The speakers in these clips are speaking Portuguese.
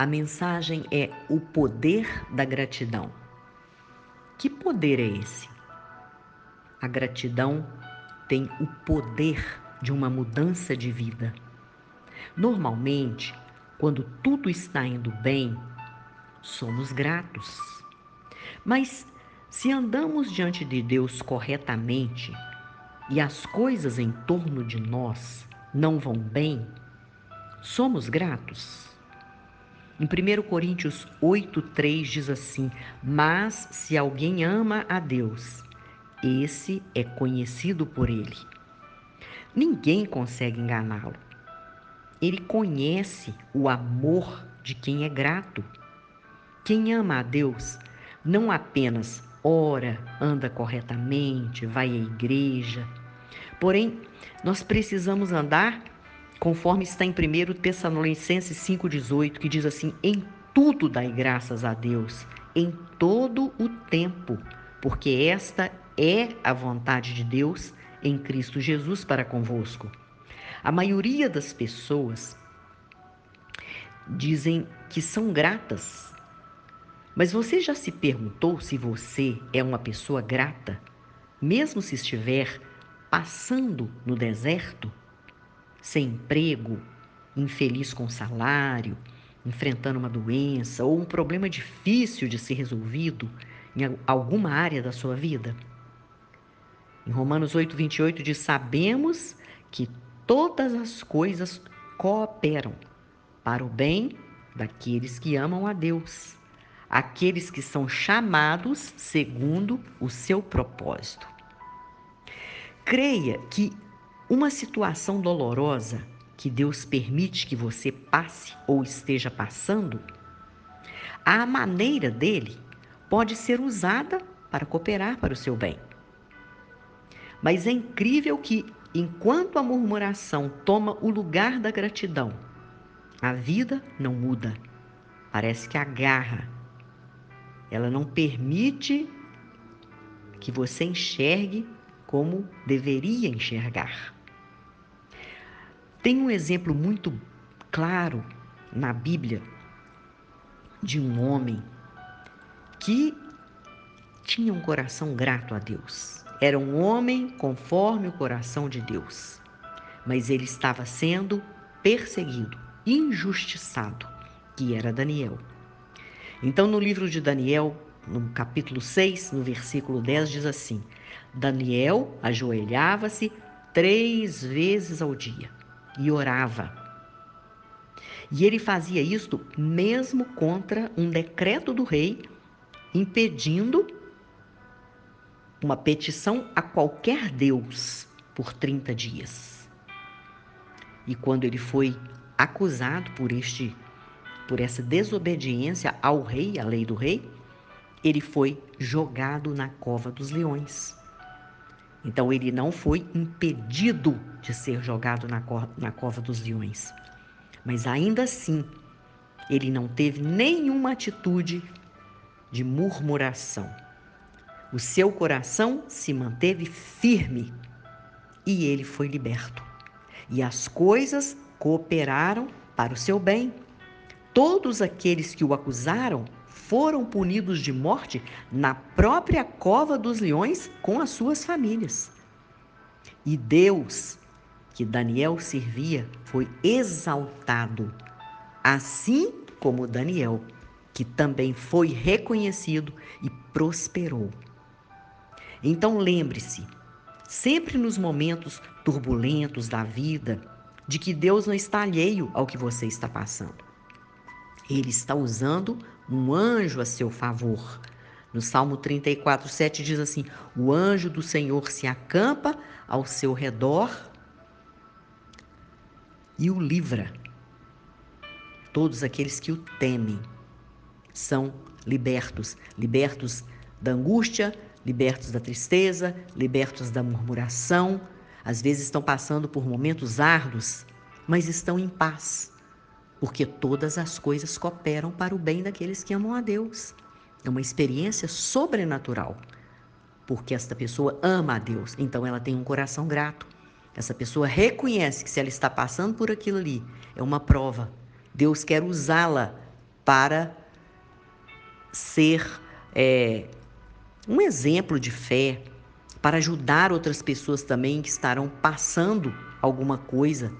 A mensagem é o poder da gratidão. Que poder é esse? A gratidão tem o poder de uma mudança de vida. Normalmente, quando tudo está indo bem, somos gratos. Mas se andamos diante de Deus corretamente e as coisas em torno de nós não vão bem, somos gratos. Em 1 Coríntios 8,3 diz assim: Mas se alguém ama a Deus, esse é conhecido por ele. Ninguém consegue enganá-lo. Ele conhece o amor de quem é grato. Quem ama a Deus não apenas ora, anda corretamente, vai à igreja, porém, nós precisamos andar conforme está em 1 Tessalonicenses 5,18, que diz assim: Em tudo dai graças a Deus, em todo o tempo, porque esta é a vontade de Deus em Cristo Jesus para convosco. A maioria das pessoas dizem que são gratas, mas você já se perguntou se você é uma pessoa grata, mesmo se estiver passando no deserto? Sem emprego, infeliz com salário, enfrentando uma doença ou um problema difícil de ser resolvido em alguma área da sua vida? Em Romanos 8, 28 diz: Sabemos que todas as coisas cooperam para o bem daqueles que amam a Deus, aqueles que são chamados segundo o seu propósito. Creia que uma situação dolorosa que Deus permite que você passe ou esteja passando, a maneira dele pode ser usada para cooperar para o seu bem. Mas é incrível que, enquanto a murmuração toma o lugar da gratidão, a vida não muda. Parece que agarra. Ela não permite que você enxergue como deveria enxergar. Tem um exemplo muito claro na Bíblia de um homem que tinha um coração grato a Deus. Era um homem conforme o coração de Deus, mas ele estava sendo perseguido, injustiçado, que era Daniel. Então, no livro de Daniel, no capítulo 6, no versículo 10, diz assim: Daniel ajoelhava-se três vezes ao dia e orava. E ele fazia isto mesmo contra um decreto do rei impedindo uma petição a qualquer Deus por 30 dias. E quando ele foi acusado por este por essa desobediência ao rei, à lei do rei, ele foi jogado na cova dos leões. Então ele não foi impedido de ser jogado na, co na cova dos leões. Mas ainda assim, ele não teve nenhuma atitude de murmuração. O seu coração se manteve firme e ele foi liberto. E as coisas cooperaram para o seu bem. Todos aqueles que o acusaram foram punidos de morte na própria cova dos leões com as suas famílias. E Deus, que Daniel servia, foi exaltado, assim como Daniel, que também foi reconhecido e prosperou. Então lembre-se, sempre nos momentos turbulentos da vida, de que Deus não está alheio ao que você está passando. Ele está usando um anjo a seu favor. No Salmo 34, 7 diz assim: O anjo do Senhor se acampa ao seu redor e o livra. Todos aqueles que o temem são libertos libertos da angústia, libertos da tristeza, libertos da murmuração. Às vezes estão passando por momentos árduos, mas estão em paz porque todas as coisas cooperam para o bem daqueles que amam a Deus. É uma experiência sobrenatural, porque esta pessoa ama a Deus, então ela tem um coração grato. Essa pessoa reconhece que se ela está passando por aquilo ali, é uma prova. Deus quer usá-la para ser é, um exemplo de fé, para ajudar outras pessoas também que estarão passando alguma coisa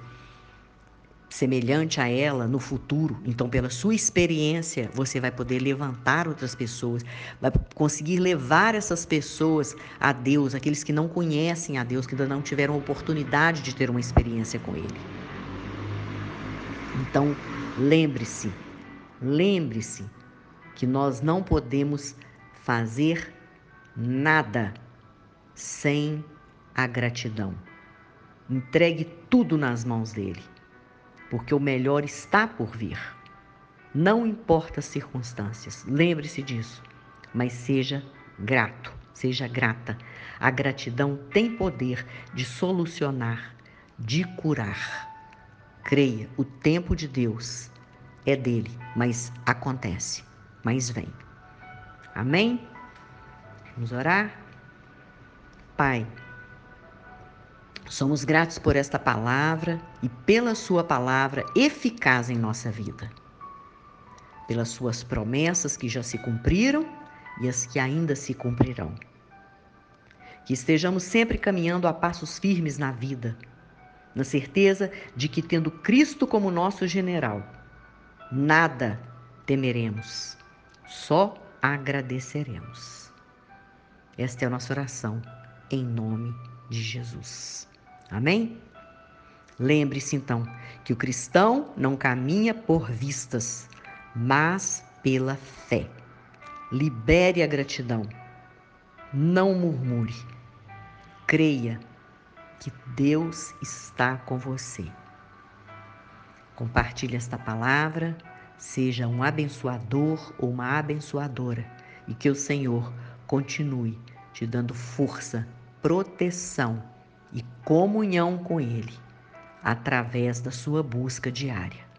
semelhante a ela no futuro. Então, pela sua experiência, você vai poder levantar outras pessoas, vai conseguir levar essas pessoas a Deus, aqueles que não conhecem a Deus, que ainda não tiveram oportunidade de ter uma experiência com Ele. Então, lembre-se, lembre-se que nós não podemos fazer nada sem a gratidão. Entregue tudo nas mãos dele porque o melhor está por vir. Não importa as circunstâncias, lembre-se disso, mas seja grato, seja grata. A gratidão tem poder de solucionar, de curar. Creia, o tempo de Deus é dele, mas acontece, mas vem. Amém? Vamos orar? Pai, Somos gratos por esta palavra e pela Sua palavra eficaz em nossa vida. Pelas Suas promessas que já se cumpriram e as que ainda se cumprirão. Que estejamos sempre caminhando a passos firmes na vida, na certeza de que, tendo Cristo como nosso general, nada temeremos, só agradeceremos. Esta é a nossa oração, em nome de Jesus. Amém? Lembre-se então que o cristão não caminha por vistas, mas pela fé. Libere a gratidão. Não murmure. Creia que Deus está com você. Compartilhe esta palavra, seja um abençoador ou uma abençoadora e que o Senhor continue te dando força, proteção e comunhão com Ele através da sua busca diária.